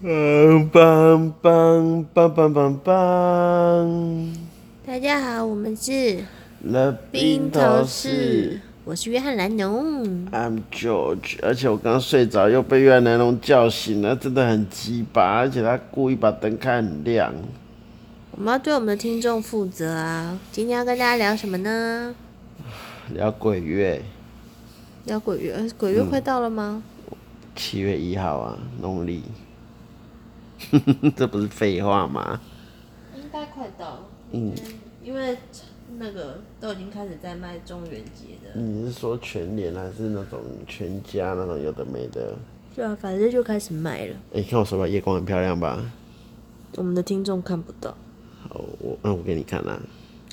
嗯，棒棒棒棒棒棒！大家好，我们是乐冰头士，我是约翰南农。I'm George，而且我刚睡着，又被约翰南农叫醒了，真的很鸡巴，而且他故意把灯开很亮。我们要对我们的听众负责啊！今天要跟大家聊什么呢？聊鬼月。聊鬼月？鬼月快到了吗？七、嗯、月一号啊，农历。这不是废话吗？应该快到了。嗯，因为那个都已经开始在卖中元节的。你是说全联还是那种全家那种有的没的？对啊，反正就开始卖了。哎、欸，看我手表，夜光很漂亮吧？我们的听众看不到。好，我那我给你看啦。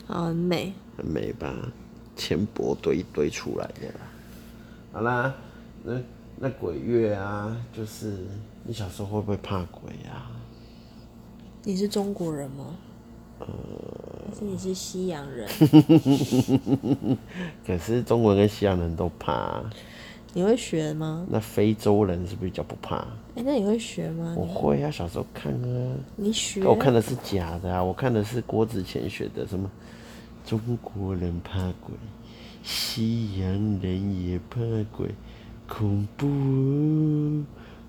好，很美。很美吧？钱箔堆堆出来的。好啦，那那鬼月啊，就是。你小时候会不会怕鬼呀？你是中国人吗？呃，还是你是西洋人？可是中国人跟西洋人都怕。你会学吗？那非洲人是不是比较不怕？哎，那你会学吗？我会啊，小时候看啊。你学？我看的是假的啊，我看的是郭子乾学的，什么中国人怕鬼，西洋人也怕鬼，恐怖哦。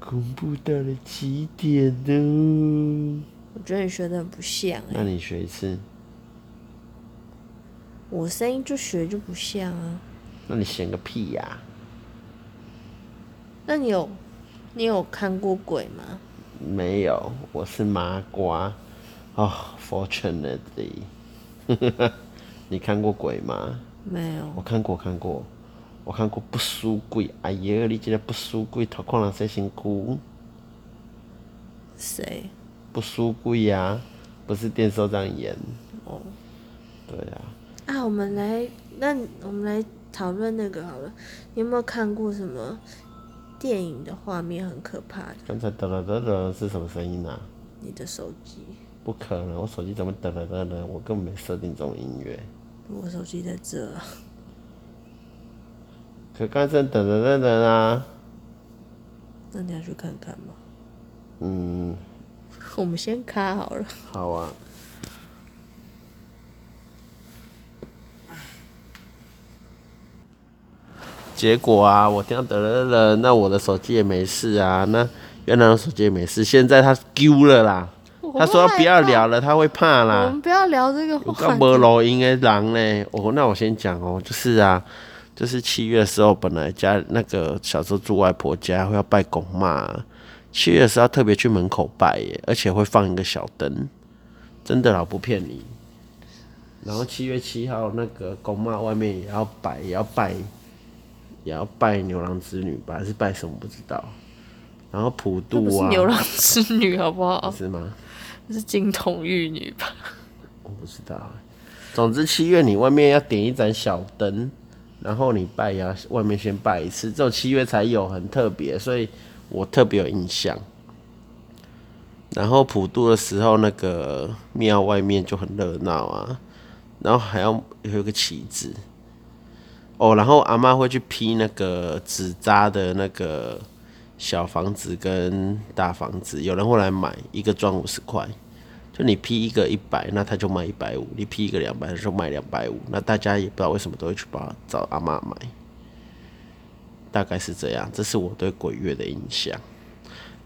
恐怖到了极点呢！我觉得你学的很不像欸。那你学一次。我声音就学就不像啊。那你显个屁呀！那你有你有看过鬼吗？没有，我是麻瓜。哦，fortunately，你看过鬼吗？没有。我看过，看过。我看过不输鬼，哎呀，你这个不输鬼，偷看人谁辛苦？谁？不输鬼呀？不是电视这样演。哦。对呀、啊。啊，我们来，那我们来讨论那个好了。你有没有看过什么电影的画面很可怕的？刚才哒哒哒哒是什么声音啊？你的手机。不可能，我手机怎么哒哒哒哒？我根本没设定这种音乐。我手机在这。可刚正等等等等啊！那你要去看看吗？嗯，我们先卡好了。好啊。结果啊，我听到等等等，那我的手机也没事啊，那原来的手机也没事。现在他丢了啦，他说不要聊了，他会怕啦。我们不要聊这个话题。我没录音的人呢？哦，那我先讲哦，就是啊。就是七月的时候，本来家那个小时候住外婆家会要拜公妈，七月的时候要特别去门口拜耶，而且会放一个小灯，真的老，不骗你。然后七月七号那个公妈外面也要摆，也要拜，也要拜牛郎织女吧，还是拜什么不知道。然后普渡啊，牛郎织女好不好？是吗？是金童玉女吧？我不知道。总之七月你外面要点一盏小灯。然后你拜呀，外面先拜一次，只有七月才有，很特别，所以我特别有印象。然后普渡的时候，那个庙外面就很热闹啊，然后还要有个旗子。哦，然后阿妈会去批那个纸扎的那个小房子跟大房子，有人会来买，一个赚五十块。就你批一个一百，那他就卖一百五；你批一个两百，他就卖两百五。那大家也不知道为什么都会去把找阿妈买，大概是这样。这是我对鬼月的印象。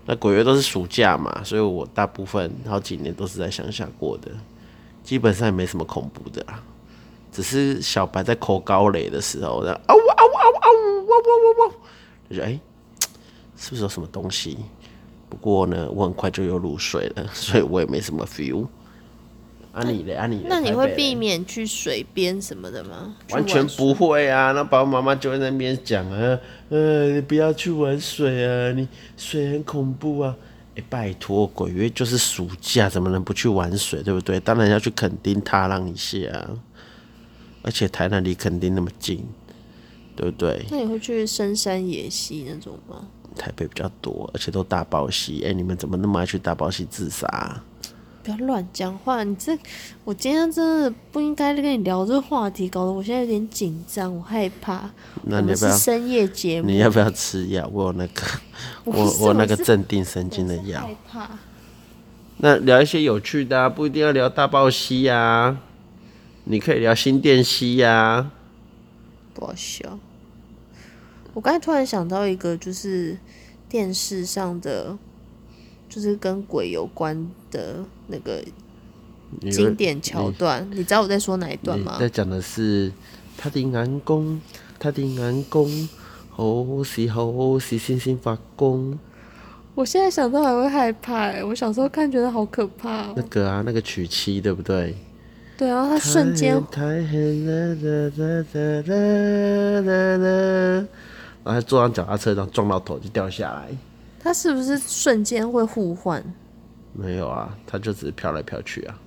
那鬼月都是暑假嘛，所以我大部分好几年都是在乡下过的，基本上也没什么恐怖的啦。只是小白在抠高垒的时候，然后嗷嗷嗷嗷嗷嗷嗷，就觉得哎，是不是有什么东西？不过呢，我很快就又入睡了，所以我也没什么 feel。啊你的？啊你嘞？那你会避免去水边什么的吗？完全不会啊！那爸爸妈妈就在那边讲啊，呃，你不要去玩水啊，你水很恐怖啊！哎、欸，拜托，鬼月就是暑假，怎么能不去玩水？对不对？当然要去垦丁踏浪一下，而且台南离垦丁那么近，对不对？那你会去深山野溪那种吗？台北比较多，而且都大包戏。哎、欸，你们怎么那么爱去大包戏自杀？不要乱讲话！你这，我今天真的不应该跟你聊这个话题，搞得我现在有点紧张，我害怕。那你要不要？是深夜节目，你要不要吃药？我有那个，我我那个镇定神经的药。害怕。那聊一些有趣的啊，不一定要聊大报溪呀，你可以聊新店溪呀。不好笑。我刚才突然想到一个，就是电视上的。就是跟鬼有关的那个经典桥段，你，你知道我在说哪一段吗？在讲的是他的南宫，他的南宫，好时好时星星发光。我现在想到还会害怕，我小时候看觉得好可怕喔。那个啊，那个娶妻对不对？对啊，他瞬间。太黑了，然后坐上脚踏车，然后撞到头就掉下来。他是不是瞬间会互换？没有啊，他就只是飘来飘去啊。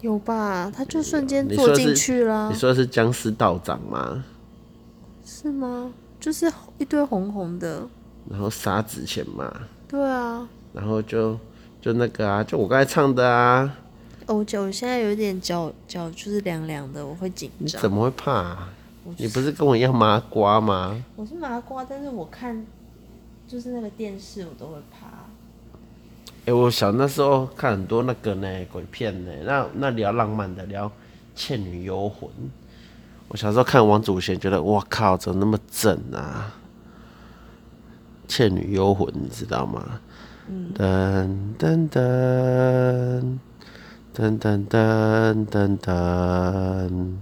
有吧？他就瞬间坐进去了。你说的是僵尸道长吗？是吗？就是一堆红红的，然后撒纸钱嘛。对啊。然后就就那个啊，就我刚才唱的啊。哦，我脚现在有点脚脚就是凉凉的，我会紧张。你怎么会怕啊？你不是跟我一样麻瓜吗？我是麻瓜，但是我看。就是那个电视，我都会怕。哎、欸，我小那时候看很多那个呢鬼片呢，那那聊浪漫的，聊《倩女幽魂》。我小时候看王祖贤，觉得哇靠，怎么那么正啊？《倩女幽魂》，你知道吗？嗯。噔噔噔噔噔噔噔噔。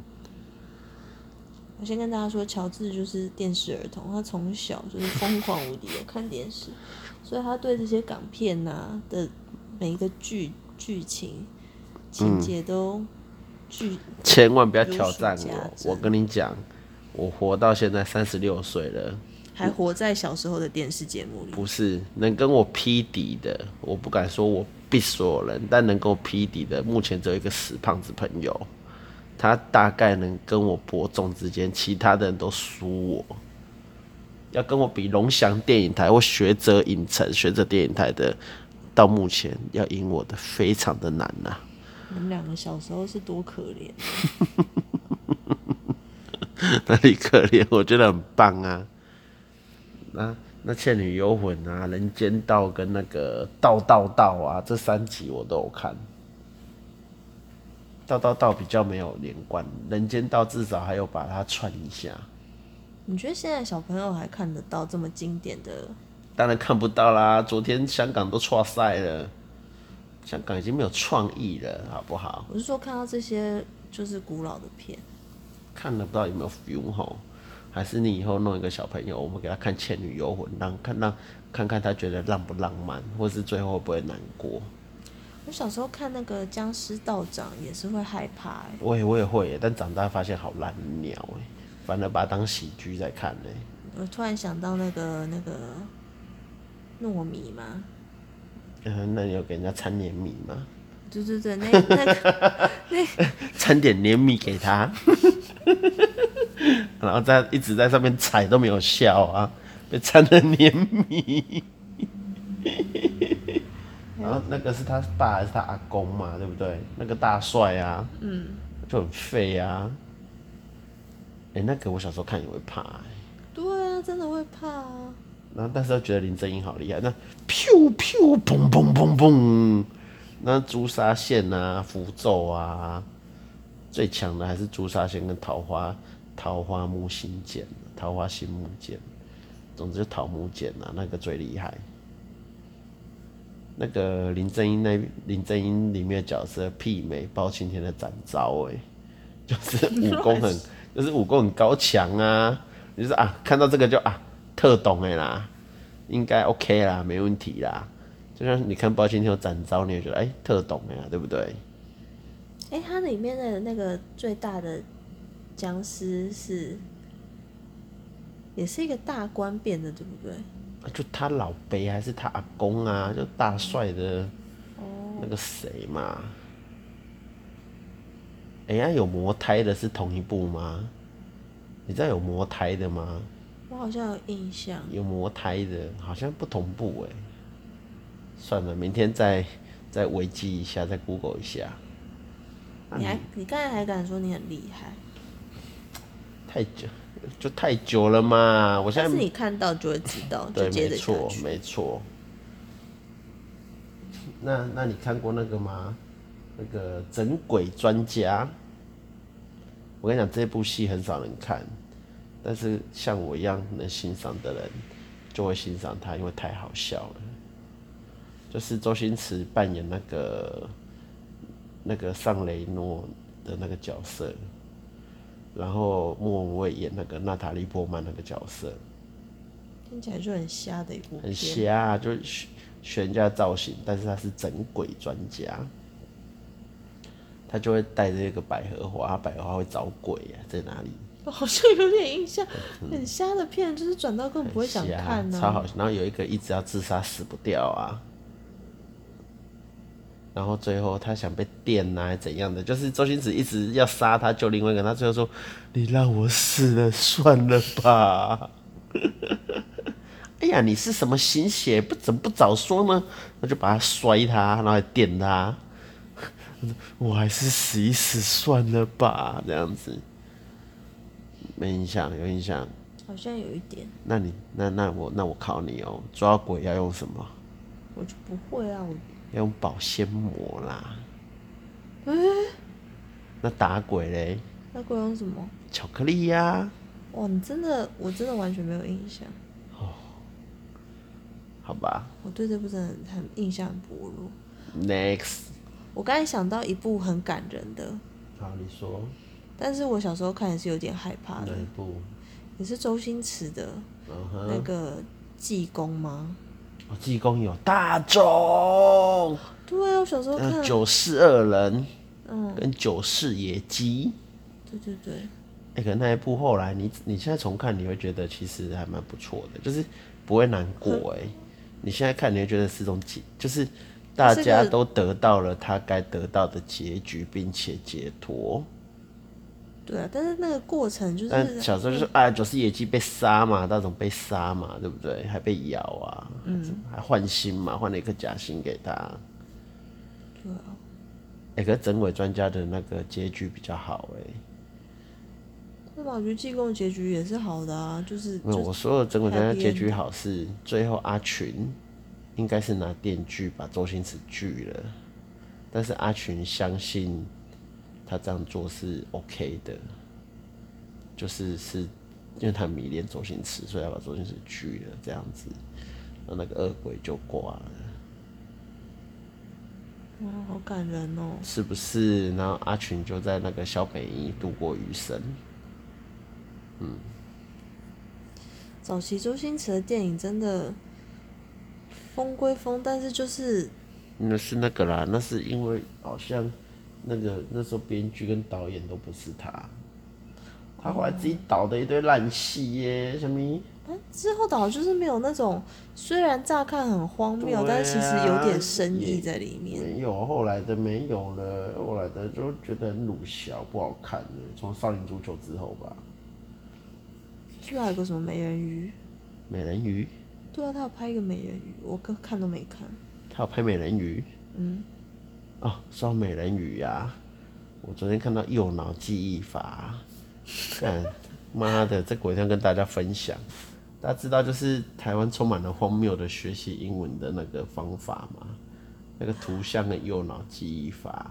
我先跟大家说，乔治就是电视儿童，他从小就是疯狂无敌的看电视，所以他对这些港片呐、啊、的每一个剧剧情情节都剧、嗯、千万不要挑战我。我跟你讲，我活到现在三十六岁了，还活在小时候的电视节目里。不是能跟我匹敌的，我不敢说我必所有人，但能够匹敌的，目前只有一个死胖子朋友。他大概能跟我伯仲之间，其他的人都输我。要跟我比龙翔电影台或学者影城、学者电影台的，到目前要赢我的非常的难呐、啊。你们两个小时候是多可怜？哪里可怜？我觉得很棒啊。那那《倩女幽魂》啊，《人间道》跟那个《道道道》啊，这三集我都有看。道道道比较没有连贯，人间道至少还有把它串一下。你觉得现在小朋友还看得到这么经典的？当然看不到啦！昨天香港都错赛了，香港已经没有创意了，好不好？我是说看到这些就是古老的片，看得不到有没有 feel 吼？还是你以后弄一个小朋友，我们给他看《倩女幽魂》，让看让看看他觉得浪不浪漫，或是最后会不会难过？我小时候看那个僵尸道长也是会害怕、欸，我也我也会，但长大发现好烂鸟哎，反而把它当喜剧在看呢。我突然想到那个那个糯米吗？嗯，那你有给人家掺黏米吗？对对对，那那个 那掺点黏米给他，然后在一直在上面踩都没有笑啊，被掺了黏米。那个是他爸还是他阿公嘛，对不对？那个大帅啊，嗯，就很废啊。哎、欸，那个我小时候看也会怕、欸。对啊，真的会怕啊。然后但是又觉得林正英好厉害，那咻咻砰砰砰砰，那朱砂线啊，符咒啊，最强的还是朱砂线跟桃花桃花木心剑，桃花心木剑，总之就桃木剑啊，那个最厉害。那个林正英那林正英里面的角色媲美包青天的展昭哎，就是武 功很就是武功很高强啊，就是啊看到这个就啊特懂哎啦，应该 OK 啦，没问题啦。就像你看包青天有展昭，你也觉得哎、欸、特懂哎呀，对不对？哎、欸，它里面的那个最大的僵尸是也是一个大官变的，对不对？就他老伯还是他阿公啊？就大帅的，那个谁嘛？哎、欸、呀，有魔胎的是同一部吗？你知道有魔胎的吗？我好像有印象。有魔胎的，好像不同部哎。算了，明天再再维基一下，再 Google 一下。你还你刚才还敢说你很厉害？太久，就太久了嘛。我现在是你看到就会知道，对，没错，没错。那那你看过那个吗？那个整鬼专家。我跟你讲，这部戏很少人看，但是像我一样能欣赏的人，就会欣赏他，因为太好笑了。就是周星驰扮演那个那个尚雷诺的那个角色，然后莫文蔚演那个娜塔莉波曼那个角色，听起来就很瞎的一部片。很瞎，就学学人家造型，但是他是整鬼专家。他就会带着一个百合花，百合花会找鬼啊，在哪里？我 好像有点印象，很瞎的片，就是转到根本不会想看呢、啊。超好，然后有一个一直要自杀死不掉啊，然后最后他想被电啊，还怎样的？就是周星驰一直要杀他，救另外一个人，他最后说：“你让我死了算了吧。”哎呀，你是什么心血？不怎么不早说呢？那就把他摔他，然后还电他。我还是死一死算了吧，这样子没印象，有印象？好像有一点。那你那那我那我考你哦、喔，抓鬼要用什么？我就不会啊，我要用保鲜膜啦。哎、欸，那打鬼嘞？打鬼用什么？巧克力呀、啊。哇，你真的，我真的完全没有印象。哦，好吧。我对这部真的很印象很薄弱。Next。我刚才想到一部很感人的，好，你说。但是我小时候看也是有点害怕的。哪一部？也是周星驰的，那个济公吗？哦，济公有大众。对啊，我小时候看。九世二人，嗯，跟九世野鸡。对对对。哎、欸，可能那一部后来你你现在重看，你会觉得其实还蛮不错的，就是不会难过哎、欸。你现在看，你会觉得是种解，就是。大家都得到了他该得到的结局，并且解脱。对啊，但是那个过程就是……但小时候就是啊，就是野鸡被杀嘛，那种被杀嘛，对不对？还被咬啊，嗯，还换心嘛，换了一颗假心给他。对啊。哎、欸，可是整鬼专家的那个结局比较好哎、欸。那我觉得济公的结局也是好的啊，就是没有我说的整鬼专家结局好是最后阿群。应该是拿电锯把周星驰锯了，但是阿群相信他这样做是 OK 的，就是是因为他迷恋周星驰，所以要把周星驰拒了，这样子，然后那个恶鬼就挂了。哇，好感人哦！是不是？然后阿群就在那个小北一度过余生。嗯，早期周星驰的电影真的。风归风，但是就是那是那个啦，那是因为好像那个那时候编剧跟导演都不是他，他后来自己导的一堆烂戏耶，什么？之后导就是没有那种，虽然乍看很荒谬，啊，但其实有点深意在里面。没有后来的没有了，后来的就觉得很鲁小，不好看了。从少林足球之后吧，是不是还有个什么美人鱼？美人鱼。对啊，他要拍一个美人鱼，我哥看都没看。他要拍美人鱼？嗯。哦，说到美人鱼呀、啊，我昨天看到右脑记忆法，看，妈的，这鬼要跟大家分享。大家知道，就是台湾充满了荒谬的学习英文的那个方法吗？那个图像的右脑记忆法。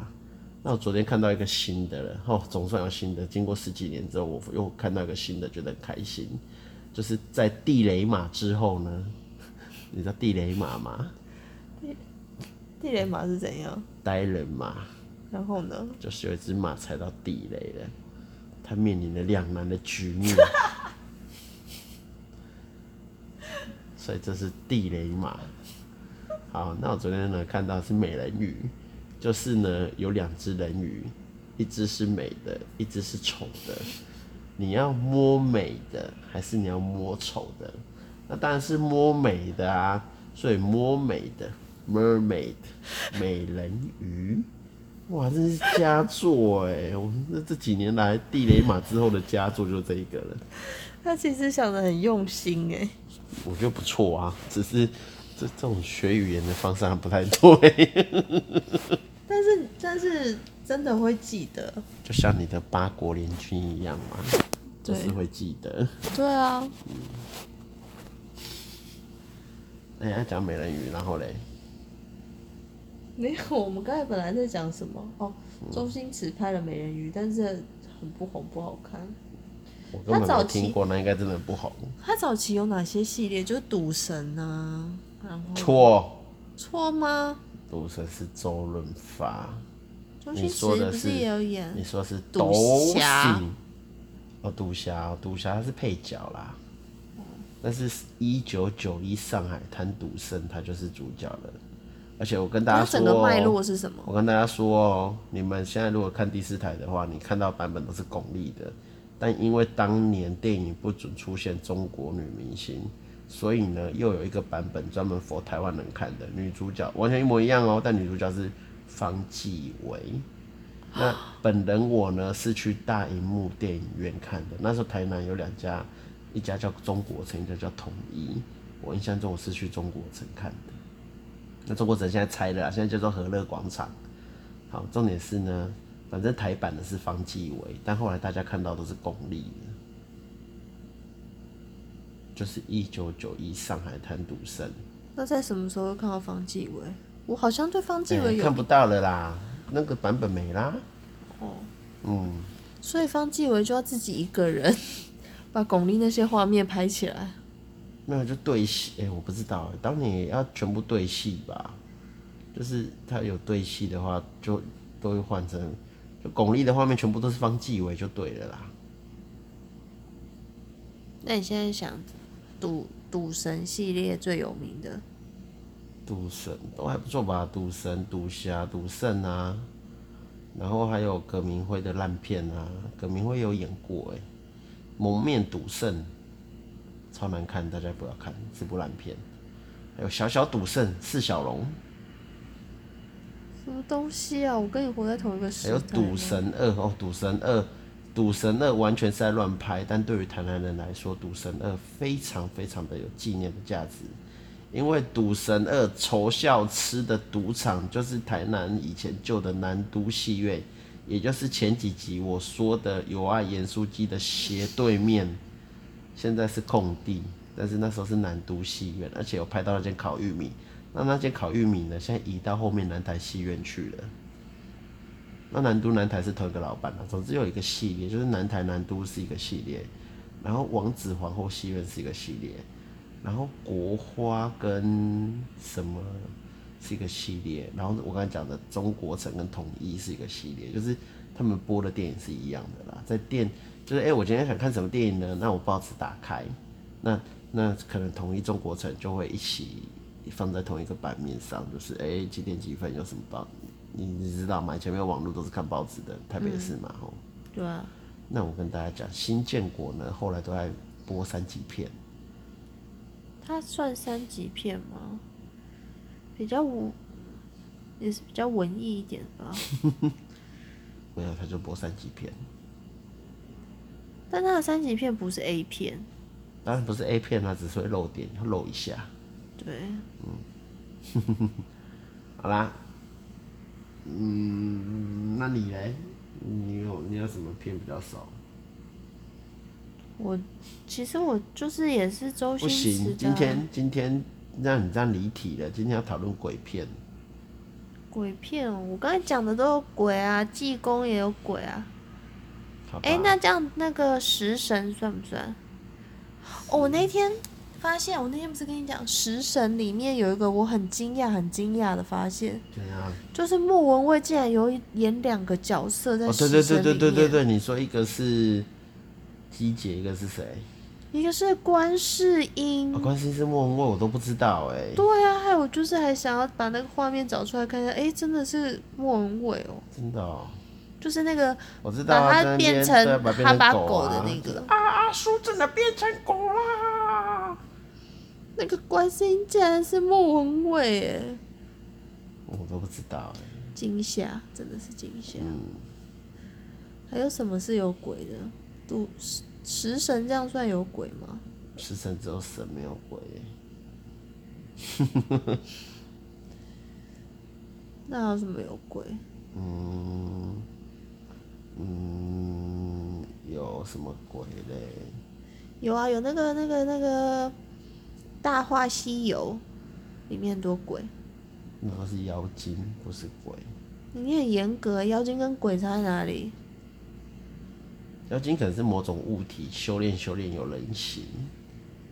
那我昨天看到一个新的了，哦，总算有新的。经过十几年之后，我又看到一个新的，觉得开心。就是在地雷马之后呢，你知道地雷马吗？地地雷马是怎样？呆人马。然后呢？就是有一只马踩到地雷了，它面临了两难的局面。所以这是地雷马。好，那我昨天呢看到是美人鱼，就是呢有两只人鱼，一只是美的，一只是丑的。你要摸美的还是你要摸丑的？那当然是摸美的啊！所以摸美的，mermaid，美人鱼，哇，这是佳作哎！我们这这几年来地雷马之后的佳作就这一个了。他其实想的很用心哎，我觉得不错啊，只是这这种学语言的方式还不太对。但是但是真的会记得，就像你的八国联军一样嘛，就是会记得。对啊。哎呀，讲美人鱼，然后嘞？没有，我们刚才本来在讲什么？哦，周星驰拍了美人鱼，但是很不红，不好看。我根本没听过，那应该真的不红。他早期有哪些系列？就是赌神啊，然后错错吗？赌神是周润发，周星驰不是也有演？你说是赌侠？哦，赌侠，赌侠他是配角啦。但是，一九九一上海滩赌圣他就是主角了。而且我跟大家说，整个脉络是什么？我跟大家说哦，你们现在如果看第四台的话，你看到版本都是巩俐的。但因为当年电影不准出现中国女明星，所以呢，又有一个版本专门 for 台湾人看的，女主角完全一模一样哦，但女主角是方季惟。那本人我呢是去大荧幕电影院看的，那时候台南有两家，一家叫中国城，一家叫统一。我印象中我是去中国城看的，那中国城现在拆了，现在叫做和乐广场。好，重点是呢。反正台版的是方继伟，但后来大家看到都是巩俐的，就是一九九一上海滩赌圣。那在什么时候看到方继伟？我好像对方继伟有、欸、看不到了啦，那个版本没啦。哦，嗯，所以方继伟就要自己一个人 把巩俐那些画面拍起来。没有就对戏，哎、欸，我不知道，当年也要全部对戏吧？就是他有对戏的话，就都会换成。就巩俐的画面全部都是方季惟就对了啦。那你现在想赌赌神系列最有名的？赌神都还不错吧？赌神、赌侠、赌圣啊，然后还有葛明辉的烂片啊，葛明辉有演过哎，《蒙面赌圣》超难看，大家不要看，是部烂片。还有小小赌圣释小龙。什么东西啊！我跟你活在同一个时代。还有《赌神二》哦，《赌神二》，《赌神二》完全是在乱拍，但对于台南人来说，《赌神二》非常非常的有纪念的价值，因为《赌神二》仇笑吃的赌场就是台南以前旧的南都戏院，也就是前几集我说的有爱盐酥鸡的斜对面，现在是空地，但是那时候是南都戏院，而且有拍到那间烤玉米。那那间烤玉米呢？现在移到后面南台戏院去了。那南都南台是同一个老板啊。总之有一个系列，就是南台南都是一个系列，然后王子皇后戏院是一个系列，然后国花跟什么是一个系列，然后我刚才讲的中国城跟统一是一个系列，就是他们播的电影是一样的啦。在电就是哎、欸，我今天想看什么电影呢？那我报纸打开，那那可能同一中国城就会一起。放在同一个版面上，就是哎、欸，几点几分有什么报？你你知道吗？以前没有网络，都是看报纸的，台北市嘛，吼、嗯。对啊。那我跟大家讲，新建国呢，后来都在播三级片。它算三级片吗？比较文，也是比较文艺一点吧。没有，他就播三级片。但它的三级片不是 A 片。当然不是 A 片它，只是会露点，会露一下。对，嗯，好啦，嗯，那你嘞？你有你有什么片比较少？我其实我就是也是周星驰。不行，今天今天让你这样离题了。今天要讨论鬼片。鬼片哦，我刚才讲的都有鬼啊，济公也有鬼啊。哎、欸，那这样那个食神算不算？哦，我那天。发现我那天不是跟你讲《食神》里面有一个我很惊讶、很惊讶的发现，怎样？就是莫文蔚竟然有演两个角色在《食神》里面。哦，对对对对对对对，你说一个是鸡姐，一个是谁？一个是观世音。哦，观世音是莫文蔚，我都不知道哎。对啊，还有就是还想要把那个画面找出来看一下，哎，真的是莫文蔚哦。真的哦。就是那个，我知道啊，把它变成哈巴狗的那个。啊啊！叔真的变成狗啦！那个观世音竟然是莫文蔚哎，我都不知道哎。惊吓，真的是惊吓。嗯。还有什么是有鬼的？赌食神这样算有鬼吗？食神只有神没有鬼。那有什么有鬼？嗯嗯，有什么鬼嘞？有啊，有那个那个那个《大话西游》里面很多鬼。那个是妖精，不是鬼。你很严格，妖精跟鬼差在哪里？妖精可能是某种物体，修炼修炼有人形。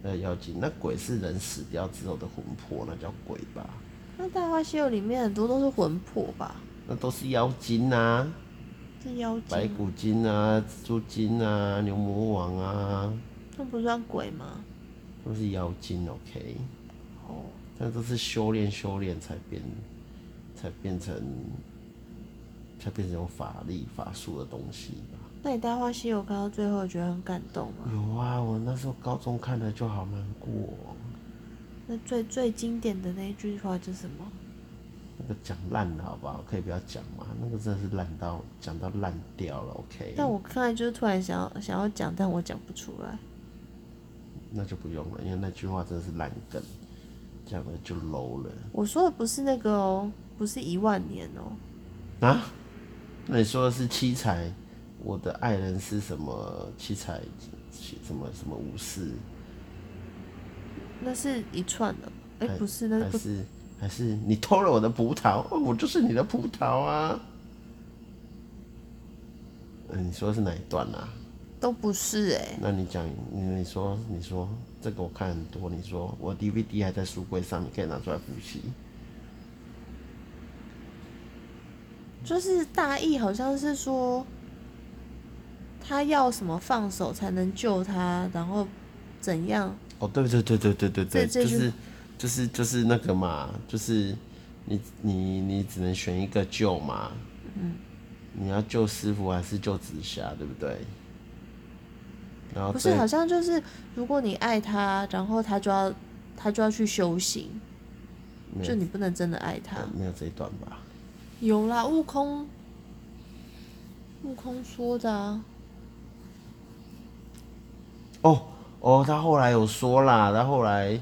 呃，妖精，那鬼是人死掉之后的魂魄，那叫鬼吧？那《大话西游》里面很多都是魂魄吧？那都是妖精啊，是妖精。白骨精啊，蜘蛛精啊，牛魔王啊，那不算鬼吗？都是妖精，OK。哦。但都是修炼修炼才变，才变成，才变成有法力法术的东西吧。那你《大话西游》看到最后觉得很感动吗？有啊，我那时候高中看的就好难过。那最最经典的那一句话是什么？那个讲烂了好不好？可以不要讲嘛？那个真的是烂到讲到烂掉了，OK。但我刚才就是突然想要想要讲，但我讲不出来。那就不用了，因为那句话真的是烂梗。讲的就 low 了。我说的不是那个哦，不是一万年哦。啊？那你说的是七彩？我的爱人是什么？七彩？什么什么武士？那是一串的。哎、欸，不是，那个是还是你偷了我的葡萄？我就是你的葡萄啊！嗯，你说是哪一段啊？都不是哎、欸。那你讲，你你说你说。这个我看很多，你说我 DVD 还在书柜上，你可以拿出来复习。就是大意好像是说，他要什么放手才能救他，然后怎样？哦，对对对对对对对，就是就是就是那个嘛，就是你你你只能选一个救嘛。嗯。你要救师傅还是救紫霞，对不对？不是，好像就是，如果你爱他，然后他就要他就要去修行，就你不能真的爱他。没有这一段吧？有啦，悟空，悟空说的啊。哦哦，他后来有说啦，他后来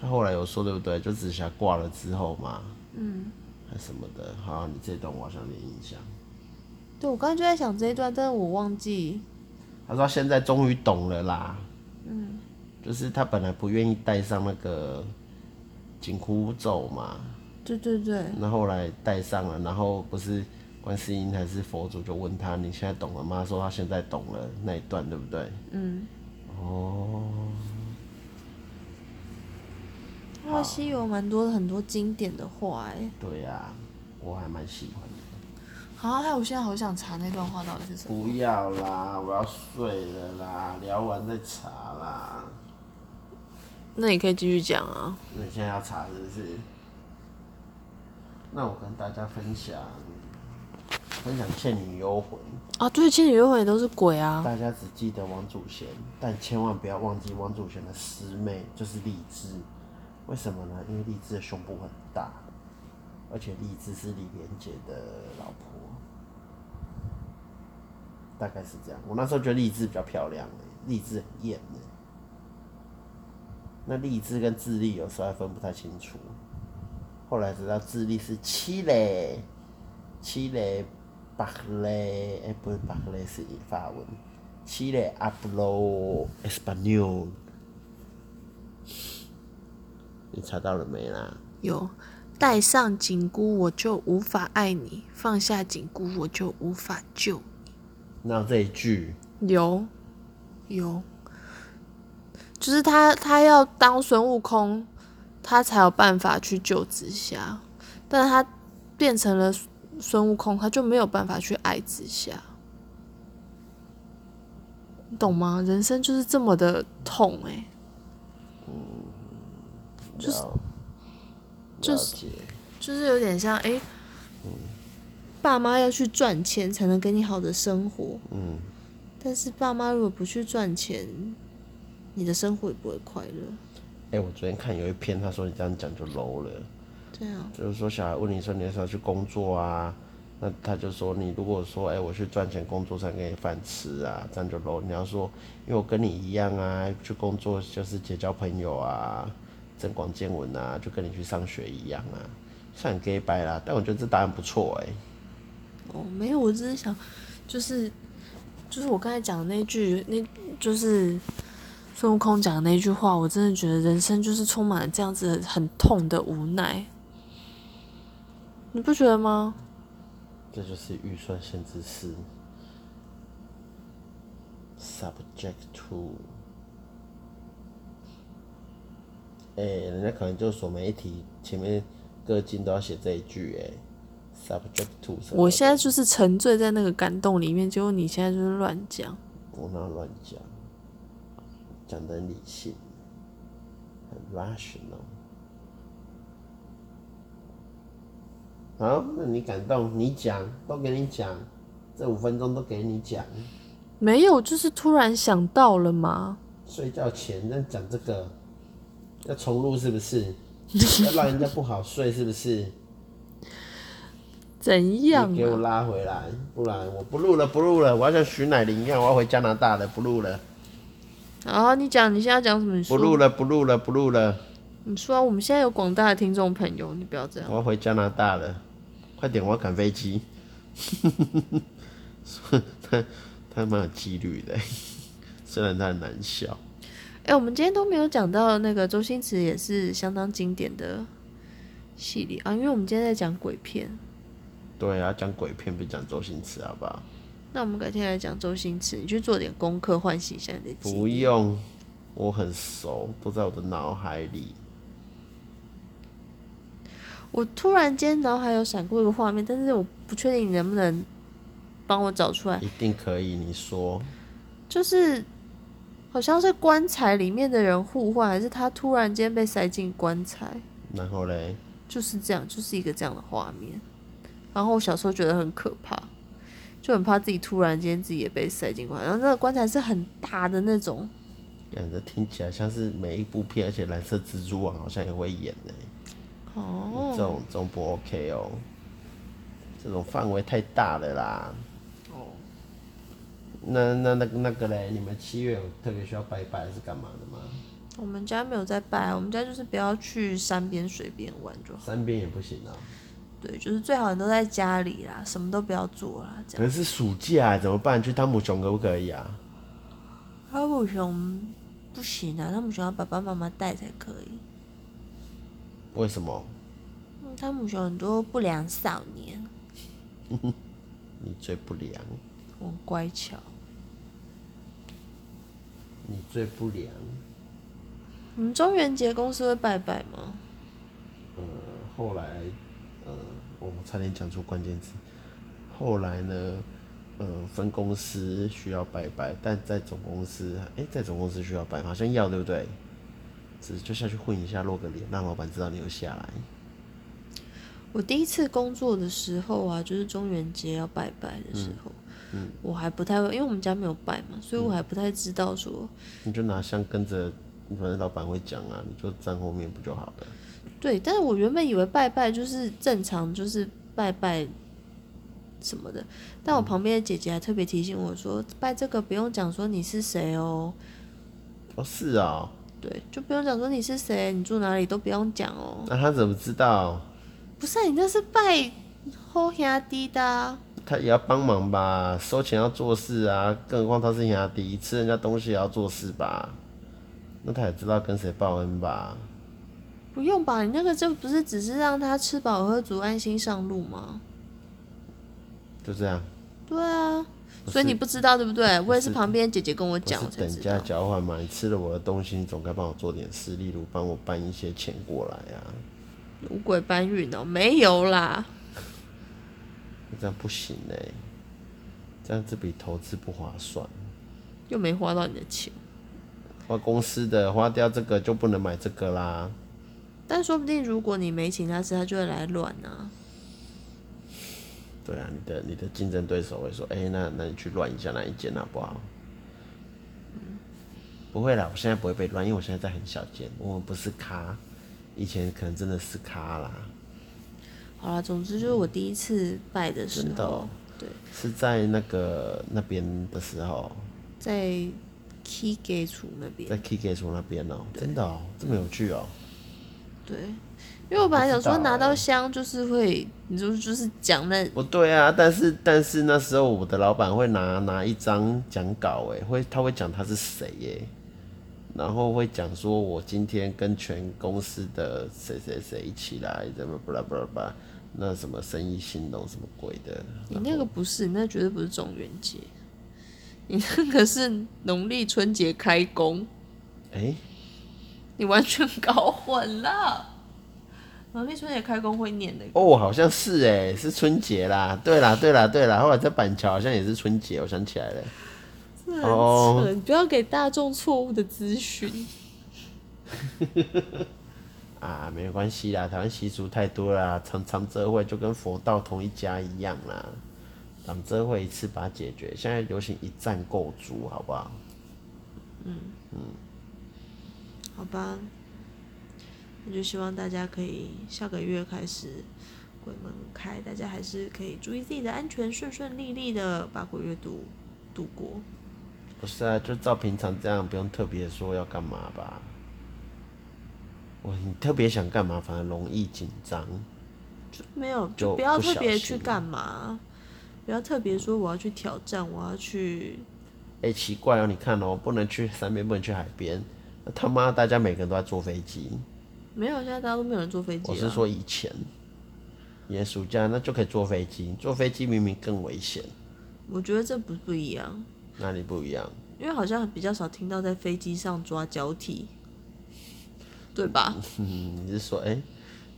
他后来有说，对不对？就紫霞挂了之后嘛，嗯，还什么的。好，你这一段我好像有点印象。对，我刚才就在想这一段，但是我忘记。他说：“现在终于懂了啦，嗯，就是他本来不愿意戴上那个紧箍咒嘛，对对对，那后来戴上了，然后不是观世音还是佛祖就问他：你现在懂了吗？他说他现在懂了那一段，对不对？嗯，哦，哇，西游蛮多很多经典的话哎，对呀、啊，我还蛮喜欢的。”好，还有我现在好想查那段话到底是什么？不要啦，我要睡了啦，聊完再查啦。那你可以继续讲啊。那你现在要查是不是？那我跟大家分享，分享《倩女幽魂》啊，对，《倩女幽魂》也都是鬼啊。大家只记得王祖贤，但千万不要忘记王祖贤的师妹就是荔枝。为什么呢？因为丽枝的胸部很大，而且丽枝是李连杰的老婆。大概是这样，我那时候觉得丽枝比较漂亮，丽枝很艳。那丽枝跟智利有时候还分不太清楚，后来知道智利是七雷，七雷巴雷，哎，不是巴雷是法文，七雷阿布罗埃斯巴纽。你查到了没啦？有，戴上紧箍我就无法爱你，放下紧箍我就无法救。那这一句有。有，就是他他要当孙悟空，他才有办法去救紫霞，但是他变成了孙悟空，他就没有办法去爱紫霞，你懂吗？人生就是这么的痛哎、欸，嗯，就是就是就是有点像哎。欸爸妈要去赚钱才能给你好的生活，嗯，但是爸妈如果不去赚钱，你的生活也不会快乐。哎、欸，我昨天看有一篇，他说你这样讲就 low 了。对啊，就是说小孩问你说你要去工作啊，那他就说你如果说哎、欸、我去赚钱工作才给你饭吃啊，这样就 low。你要说因为我跟你一样啊，去工作就是结交朋友啊，增广见闻啊，就跟你去上学一样啊，算很 gay 掰啦。但我觉得这答案不错哎、欸。哦，没有，我只是想，就是就是我刚才讲的那句，那就是孙悟空讲的那句话，我真的觉得人生就是充满了这样子很痛的无奈，你不觉得吗？这就是预算限制四，subject to。哎、欸，人家可能就说每一题前面各进都要写这一句、欸，哎，subject to。我现在就是沉醉在那个感动里面，结果你现在就是乱讲。我哪乱讲？讲的很理性，很 rational。好，那你感动，你讲，都给你讲，这五分钟都给你讲。没有，就是突然想到了嘛。睡觉前在讲这个。要重录是不是？要让人家不好睡是不是？怎样、啊？给我拉回来，不然我不录了，不录了。我要像徐乃麟一样，我要回加拿大了，不录了。啊，你讲，你现在讲什么？不录了，不录了，不录了。你说、啊，我们现在有广大的听众朋友，你不要这样。我要回加拿大了，快点，我要赶飞机。他他蛮有纪律的，虽然他很难笑。哎、欸，我们今天都没有讲到那个周星驰也是相当经典的系列啊，因为我们今天在讲鬼片。对啊，讲鬼片不讲周星驰好不好？那我们改天来讲周星驰，你去做点功课，唤醒一下你的记忆。不用，我很熟，都在我的脑海里。我突然间脑海有闪过一个画面，但是我不确定你能不能帮我找出来。一定可以，你说。就是。好像是棺材里面的人互换，还是他突然间被塞进棺材？然后嘞，就是这样，就是一个这样的画面。然后我小时候觉得很可怕，就很怕自己突然间自己也被塞进棺材。然后那个棺材是很大的那种，感觉听起来像是每一部片，而且蓝色蜘蛛网好像也会演呢。哦，这种这种不 OK 哦，这种范围太大了啦。那那那那个嘞？你们七月有特别需要拜拜还是干嘛的吗？我们家没有在拜，我们家就是不要去山边水边玩就好。山边也不行啊。对，就是最好你都在家里啦，什么都不要做啦。这样。可是暑假怎么办？去汤姆熊可不可以啊？汤姆熊不行啊，汤姆熊要爸爸妈妈带才可以。为什么？汤姆熊很多不良少年。你最不良。我乖巧。你最不良。你们中元节公司会拜拜吗？呃，后来，呃，我差点讲出关键词。后来呢，呃，分公司需要拜拜，但在总公司，哎、欸，在总公司需要拜，好像要对不对？只就下去混一下，露个脸，让老板知道你有下来。我第一次工作的时候啊，就是中元节要拜拜的时候。嗯嗯，我还不太会，因为我们家没有拜嘛，所以我还不太知道说。嗯、你就拿香跟着，反正老板会讲啊，你就站后面不就好了？对，但是我原本以为拜拜就是正常，就是拜拜什么的。但我旁边的姐姐还特别提醒我说，拜这个不用讲说你是谁哦。哦，是啊、哦。对，就不用讲说你是谁，你住哪里都不用讲哦。那他怎么知道？不是、啊，你那是拜后兄弟的。他也要帮忙吧，收钱要做事啊，更何况他是兄弟，吃人家东西也要做事吧？那他也知道跟谁报恩吧？不用吧，你那个就不是只是让他吃饱喝足、安心上路吗？就这样。对啊，所以你不知道对不对？我也是旁边姐姐跟我讲。等价交换嘛，你吃了我的东西，你总该帮我做点事，例如帮我搬一些钱过来啊。五鬼搬运哦，没有啦。这样不行嘞，这样这笔投资不划算，又没花到你的钱，花公司的花掉这个就不能买这个啦。但说不定如果你没请他吃，他就会来乱啊。对啊，你的你的竞争对手会说：“哎、欸，那那你去乱一下那一间好不好？”嗯，不会啦，我现在不会被乱，因为我现在在很小间，我们不是咖，以前可能真的是咖啦。好了，总之就是我第一次拜的时候，对，是在那个那边的时候，在 Key Gate 处那边，在 Key Gate 处那边哦、喔，真的哦、喔，这么有趣哦、喔。对，因为我本来想说拿到香就是会，你就就是讲那不对啊，但是但是那时候我的老板会拿拿一张讲稿，哎，会他会讲他是谁耶，然后会讲说我今天跟全公司的谁谁谁一起来，怎么巴拉巴拉巴，那什么生意兴隆什么鬼的。你那个不是，你那绝对不是中元节，你那个是农历春节开工。哎、欸，你完全搞混了。农历春节开工会念的哦，好像是哎，是春节啦。对啦，对啦，对啦。后来在板桥好像也是春节，我想起来了。哦，你不要给大众错误的资讯。啊，没有关系啦，台湾习俗太多啦，常常这会就跟佛道同一家一样啦。长这会一次把它解决，现在流行一站购足，好不好？嗯嗯，好吧。那就希望大家可以下个月开始鬼门开，大家还是可以注意自己的安全，顺顺利利的把鬼月度度过。不是啊，就照平常这样，不用特别说要干嘛吧。我你特别想干嘛，反而容易紧张。就没有，就不要特别去干嘛，不要特别说我要去挑战，我要去。哎、欸，奇怪哦，你看哦，不能去山边，不能去海边，他妈大家每个人都在坐飞机。没有，现在大家都没有人坐飞机。我是说以前，年暑假那就可以坐飞机，坐飞机明明更危险。我觉得这不不一样。哪里不一样？因为好像比较少听到在飞机上抓交替，对吧？嗯，你是说，哎、欸，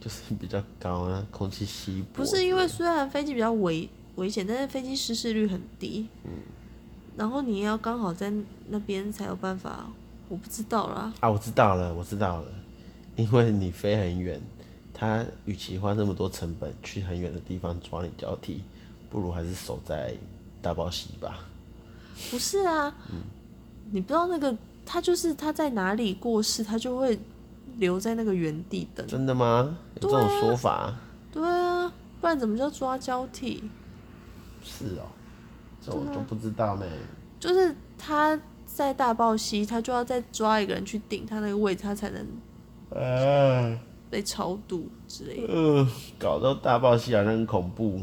就是比较高啊，空气稀薄。不是因为虽然飞机比较危危险，但是飞机失事率很低。嗯。然后你要刚好在那边才有办法，我不知道啦。啊，我知道了，我知道了。因为你飞很远，他与其花那么多成本去很远的地方抓你交替，不如还是守在大包溪吧。不是啊，嗯，你不知道那个他就是他在哪里过世，他就会留在那个原地等。真的吗？有这种说法？对啊，对啊，不然怎么叫抓交替？是哦，这我就不知道呢。就是他在大爆溪，他就要再抓一个人去顶他那个位置，他才能。呃，被超度之类的，嗯，搞到大爆溪好像很恐怖。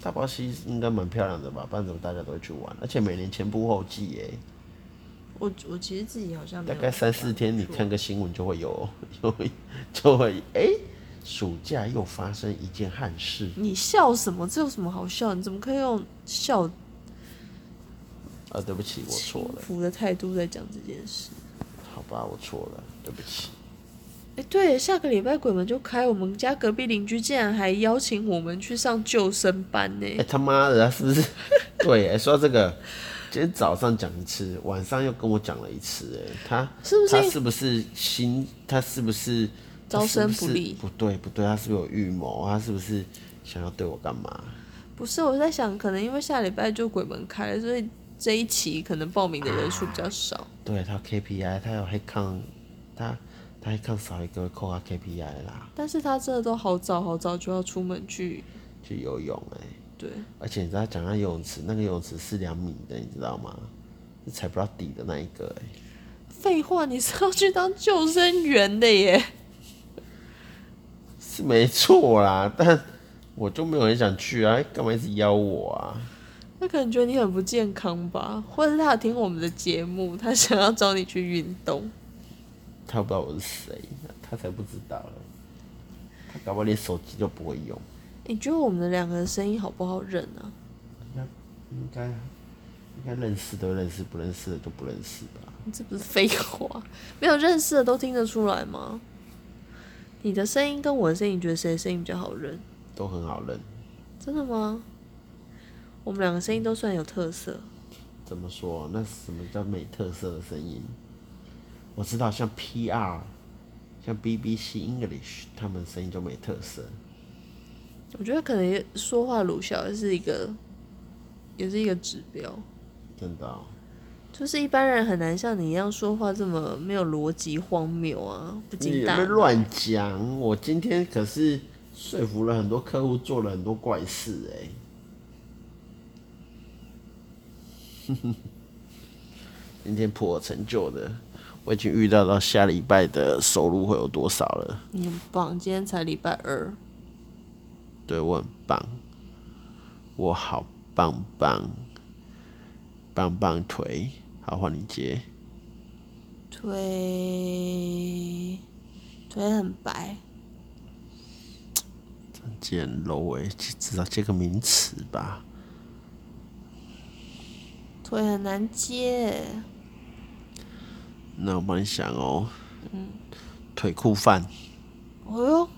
大霸溪应该蛮漂亮的吧？不然怎么大家都会去玩？而且每年前仆后继耶。我我其实自己好像大概三四天，你看个新闻就会有，就会就会哎、欸，暑假又发生一件憾事。你笑什么？这有什么好笑？你怎么可以用笑？啊，对不起，我错了。服的态度在讲这件事。好吧，我错了，对不起。哎、欸，对，下个礼拜鬼门就开，我们家隔壁邻居竟然还邀请我们去上救生班呢！哎、欸，他妈的，是不是？对，哎，说到这个，今天早上讲一次，晚上又跟我讲了一次，哎，他是不是？他是不是心？他是不是招生不利？不对，不对，他是不是有预谋？他是不是想要对我干嘛？不是，我在想，可能因为下礼拜就鬼门开了，所以。这一期可能报名的人数比较少。啊、对他 KPI，他有黑抗，他他黑抗少一个扣他 KPI 啦。但是他真的都好早好早就要出门去去游泳哎、欸。对。而且你知道讲到游泳池，那个游泳池是两米的，你知道吗？是踩不到底的那一个。废话，你是要去当救生员的耶？是没错啦，但我就没有很想去啊，干嘛一直邀我啊？他可能觉得你很不健康吧，或者是他有听我们的节目，他想要找你去运动。他不知道我是谁，他才不知道了。他搞不好连手机都不会用。你觉得我们的两个人声音好不好认啊？应该应该认识的认识，不认识的就不认识吧。你这不是废话，没有认识的都听得出来吗？你的声音跟我的声音，你觉得谁的声音比较好认？都很好认。真的吗？我们两个声音都算有特色。怎么说？那什么叫没特色的声音？我知道，像 PR，像 BBC English，他们声音就没特色。我觉得可能说话鲁小也是一个，也是一个指标。真的哦。就是一般人很难像你一样说话这么没有逻辑、荒谬啊，不经大脑。你别乱讲！我今天可是说服了很多客户，做了很多怪事哎、欸。今天颇有成就的，我已经预料到下礼拜的收入会有多少了。你很棒，今天才礼拜二。对，我很棒，我好棒棒，棒棒腿。好，换你接。腿腿很白。简陋诶，至少接个名词吧。腿很难接。那我帮你想哦。嗯。腿裤饭。哦哟。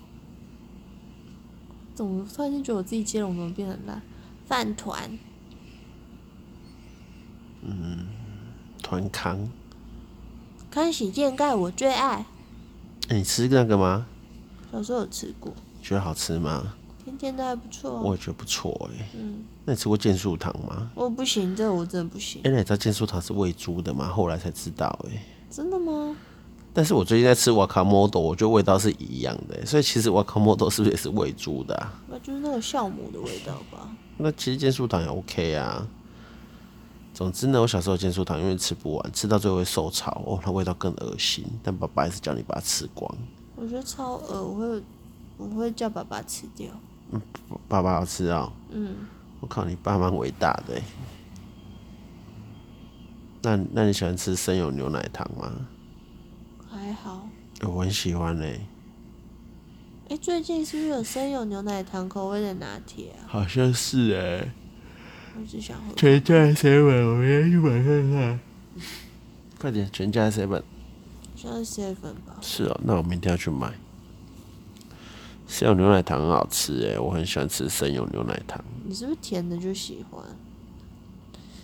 怎么突然间觉得我自己接龙怎么变很烂？饭团。嗯。团康。康喜健盖我最爱。欸，你吃那个吗？小时候有吃过。觉得好吃吗？甜甜的还不错。我也觉得不错哎。嗯。那你吃过健素糖吗？我不行，这个我真的不行。哎，那你知道健素糖是喂猪的吗？后来才知道哎。真的吗？但是我最近在吃瓦卡莫多，我觉得味道是一样的，所以其实瓦卡莫多是不是也是喂猪的啊？那就是那个酵母的味道吧。那其实健素糖也 OK 啊。总之呢，我小时候健素糖因为吃不完，吃到最后会受潮哦，它味道更恶心。但爸爸还是叫你把它吃光。我觉得超恶，我会我会叫爸爸吃掉。嗯，爸爸要吃啊。嗯。我靠，你爸蛮伟大的。那那你喜欢吃生有牛奶糖吗？还好，我很喜欢嘞。哎，最近是不是有生有牛奶糖口味的拿铁啊？好像是哎。我只想喝。全家 seven，我明天去买看看。快点，全家 seven。现在 seven 吧。是哦，那我明天要去买。生有牛奶糖很好吃哎，我很喜欢吃生有牛奶糖。你是不是甜的就喜欢？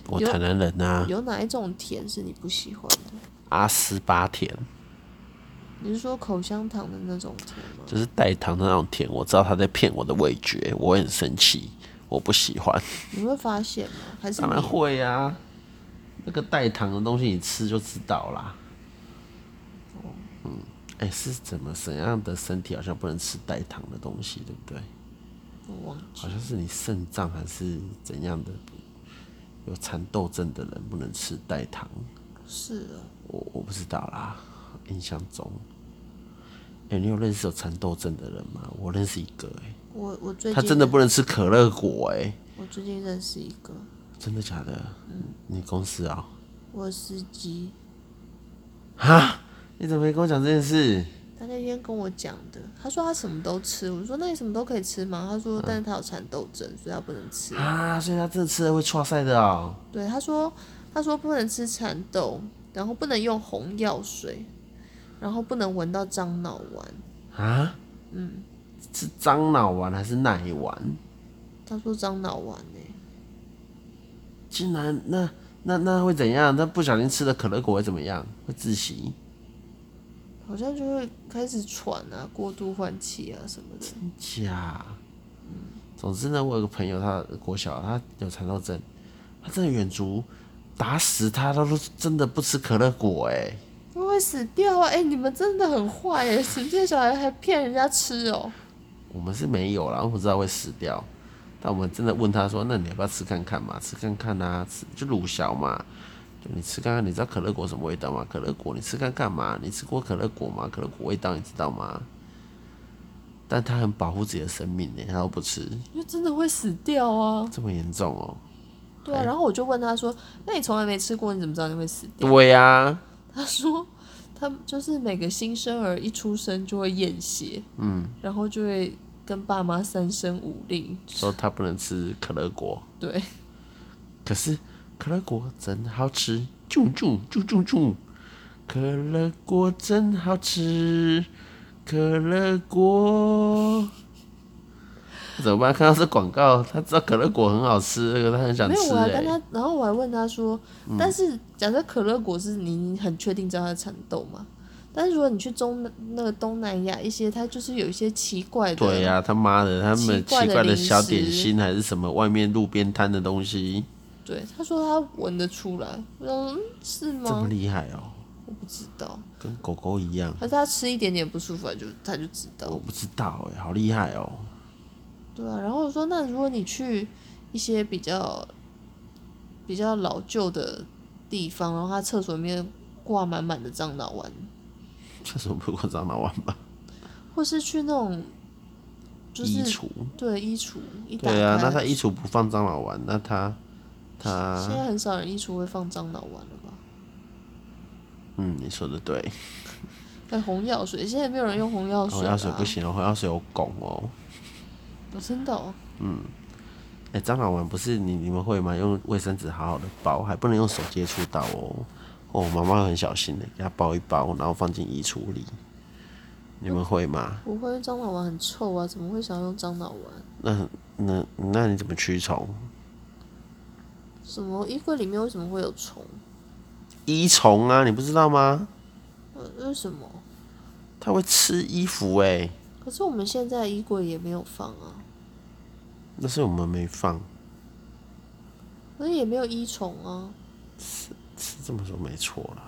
我台南人呐。有哪一种甜是你不喜欢的？阿斯巴甜。你是说口香糖的那种甜吗？就是带糖的那种甜，我知道他在骗我的味觉，我会很生气，我不喜欢。你会发现吗？还是当然会啊，那个带糖的东西你吃就知道啦。哦、嗯，哎、欸，是怎么怎样的身体好像不能吃带糖的东西，对不对？我忘记。好像是你肾脏还是怎样的，有蚕豆症的人不能吃带糖。是的。我我不知道啦。印象中，哎、欸，你有认识有蚕豆症的人吗？我认识一个、欸，哎，我我最近他真的不能吃可乐果、欸，哎，我最近认识一个，真的假的？嗯，你公司啊、喔？我司机，哈？你怎么没跟我讲这件事？他那天跟我讲的，他说他什么都吃，我说那你什么都可以吃吗？他说，但是他有蚕豆症，所以他不能吃啊，所以他真的吃了会剉赛的啊、喔。对，他说他说不能吃蚕豆，然后不能用红药水。然后不能闻到樟脑丸啊？嗯，是樟脑丸还是奶丸？他说樟脑丸呢。竟然那那那会怎样？他不小心吃了可乐果会怎么样？会窒息？好像就会开始喘啊，过度换气啊什么的。真假？嗯。总之呢，我有个朋友，他国小他有蚕豆症，他真的远足打死他，他说真的不吃可乐果哎。会死掉啊！哎、欸，你们真的很坏哎！这些小孩还骗人家吃哦、喔。我们是没有啦，我不知道会死掉。但我们真的问他说：“那你要不要吃看看嘛？吃看看啊，吃就乳小嘛。就你吃看看，你知道可乐果什么味道吗？可乐果你吃看看嘛。你吃过可乐果吗？可乐果味道你知道吗？”但他很保护自己的生命呢，他都不吃。因为真的会死掉啊！这么严重哦、喔。对啊，然后我就问他说：“那你从来没吃过，你怎么知道你会死掉？”对呀、啊。他说。他就是每个新生儿一出生就会验血，嗯，然后就会跟爸妈三声五令，说他不能吃可乐果。对，可是可乐果真好吃，啾啾啾啾啾，可乐果真好吃，可乐果。怎么办？看到这广告，他知道可乐果很好吃，那个他很想吃。没有，我还跟他，然后我还问他说：“嗯、但是假设可乐果是你很确定知道它蚕豆吗？但是如果你去中那个东南亚一些，它就是有一些奇怪的。”对呀、啊，他妈的，他们奇怪的小点心还是什么外面路边摊的东西。对，他说他闻得出来。嗯，是吗？这么厉害哦、喔！我不知道。跟狗狗一样。可是他吃一点点不舒服，他就他就知道。我不知道哎、欸，好厉害哦、喔！对啊，然后我说，那如果你去一些比较比较老旧的地方，然后他厕所里面挂满满的樟脑丸。厕所不挂樟脑丸吧？或是去那种，就是、衣橱。对，衣橱。对啊，那他衣橱不放樟脑丸，那他他现在很少人衣橱会放樟脑丸了吧？嗯，你说的对。那 红药水现在没有人用红药水、啊。红药水不行哦，红药水有汞哦。我真的、哦。嗯。哎、欸，樟脑丸不是你你们会吗？用卫生纸好好的包，还不能用手接触到哦。哦，妈妈很小心的，给它包一包，然后放进衣橱里。你们会吗？不会，樟脑丸很臭啊，怎么会想要用樟脑丸？那那那你怎么驱虫？什么衣柜里面为什么会有虫？衣虫啊，你不知道吗？为什么？它会吃衣服哎、欸。可是我们现在衣柜也没有放啊。那是我们没放。可是也没有衣虫啊。是是这么说没错啦。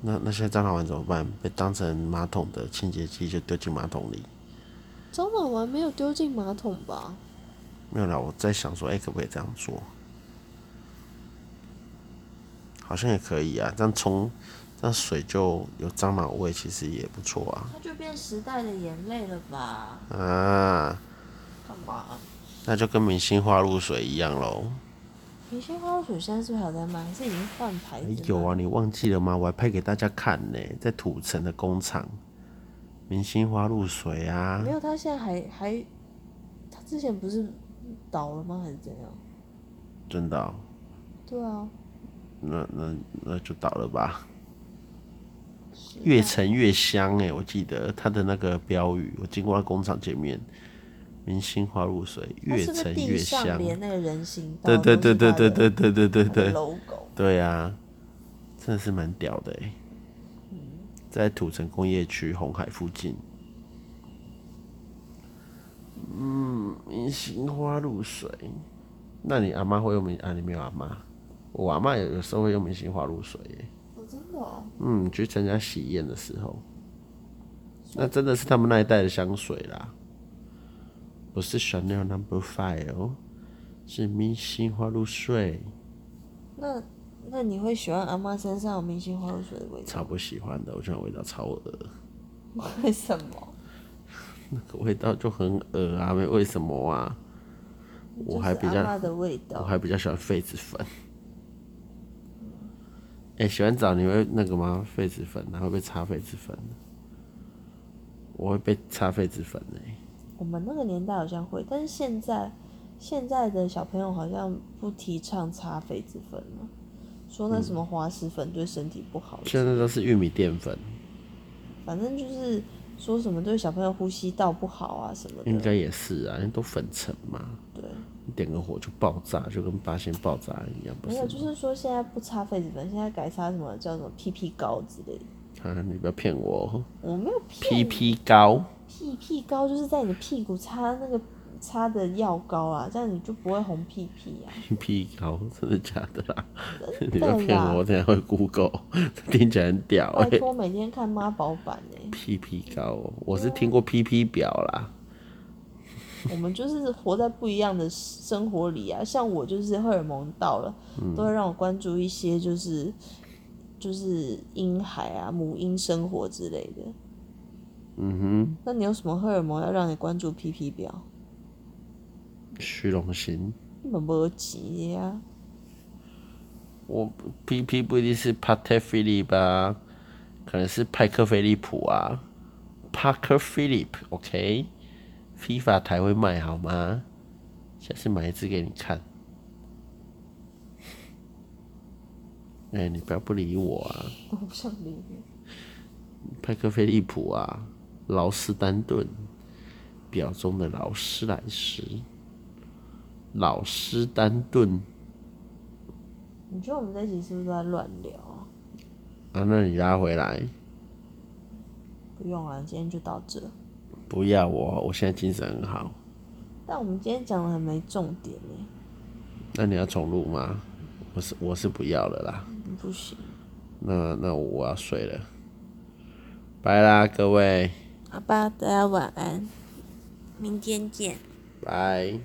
那那现在樟脑丸怎么办？被当成马桶的清洁剂就丢进马桶里？樟脑丸没有丢进马桶吧？没有啦，我在想说，哎、欸，可不可以这样做？好像也可以啊，这样冲，这样水就有樟脑味，其实也不错啊。它就变时代的眼泪了吧？啊？干嘛？那就跟明星花露水一样喽。明星花露水现在是不是还在卖？还是已经换牌子？有啊，你忘记了吗？我还拍给大家看呢，在土城的工厂，明星花露水啊。没有，他现在还还，他之前不是倒了吗？还是怎样？真的、喔？对啊。那那那就倒了吧。越沉越香哎，我记得他的那个标语，我经过他工厂前面。明星花露水越沉越香，连那个人行对对对对对对对对对对，logo，对啊，真的是蛮屌的哎，在土城工业区红海附近，嗯，明星花露水，那你阿妈会用明啊？你没有阿妈？我阿妈有有时候会用明星花露水耶，哦，真的哦，嗯，去参加喜宴的时候，那真的是他们那一代的香水啦。不是 Chanel Number Five 哦，是明星花露水。那那你会喜欢阿妈身上有明星花露水的味道？超不喜欢的，我觉得味道超恶。为什么？那个味道就很恶啊！为为什么啊？我还比较我还比较喜欢痱子粉。哎、欸，洗完澡你会那个吗？痱子粉，然后被擦痱子粉。我会被擦痱子粉的、欸。我们那个年代好像会，但是现在现在的小朋友好像不提倡擦痱子粉了，说那什么滑石粉对身体不好。现在都是玉米淀粉，反正就是说什么对小朋友呼吸道不好啊什么的。应该也是啊，因为都粉尘嘛。对，点个火就爆炸，就跟八仙爆炸一样。没有，就是说现在不擦痱子粉，现在改擦什么叫什么 PP 膏之类的。啊，你不要骗我！我没有骗。PP 膏。屁屁膏就是在你的屁股擦那个擦的药膏啊，这样你就不会红屁屁啊。屁 屁膏真的假的啦？你不要骗我，等下会 Google，听起来很屌。拜托，每天看妈宝版哎。屁屁膏，我是听过屁屁表啦。我们就是活在不一样的生活里啊，像我就是荷尔蒙到了，嗯、都会让我关注一些就是就是婴孩啊、母婴生活之类的。嗯哼，那你有什么荷尔蒙要让你关注 PP 表？虚荣心。你们没钱呀？我 PP 不一定是帕特菲利吧，可能是派克菲利普啊。Parker Philip，OK？FIFA 台会卖好吗？下次买一支给你看。哎、欸，你不要不理我啊！我不想理你。派克菲利普啊。劳斯丹顿表中的劳斯莱斯，劳斯丹顿。你觉得我们这集是不是在乱聊啊？那你拉回来。不用了，今天就到这。不要我，我现在精神很好。但我们今天讲的很没重点呢。那你要重录吗？我是我是不要了啦。不行。那那我要睡了。拜啦，各位。好吧，大家晚安，明天见，拜。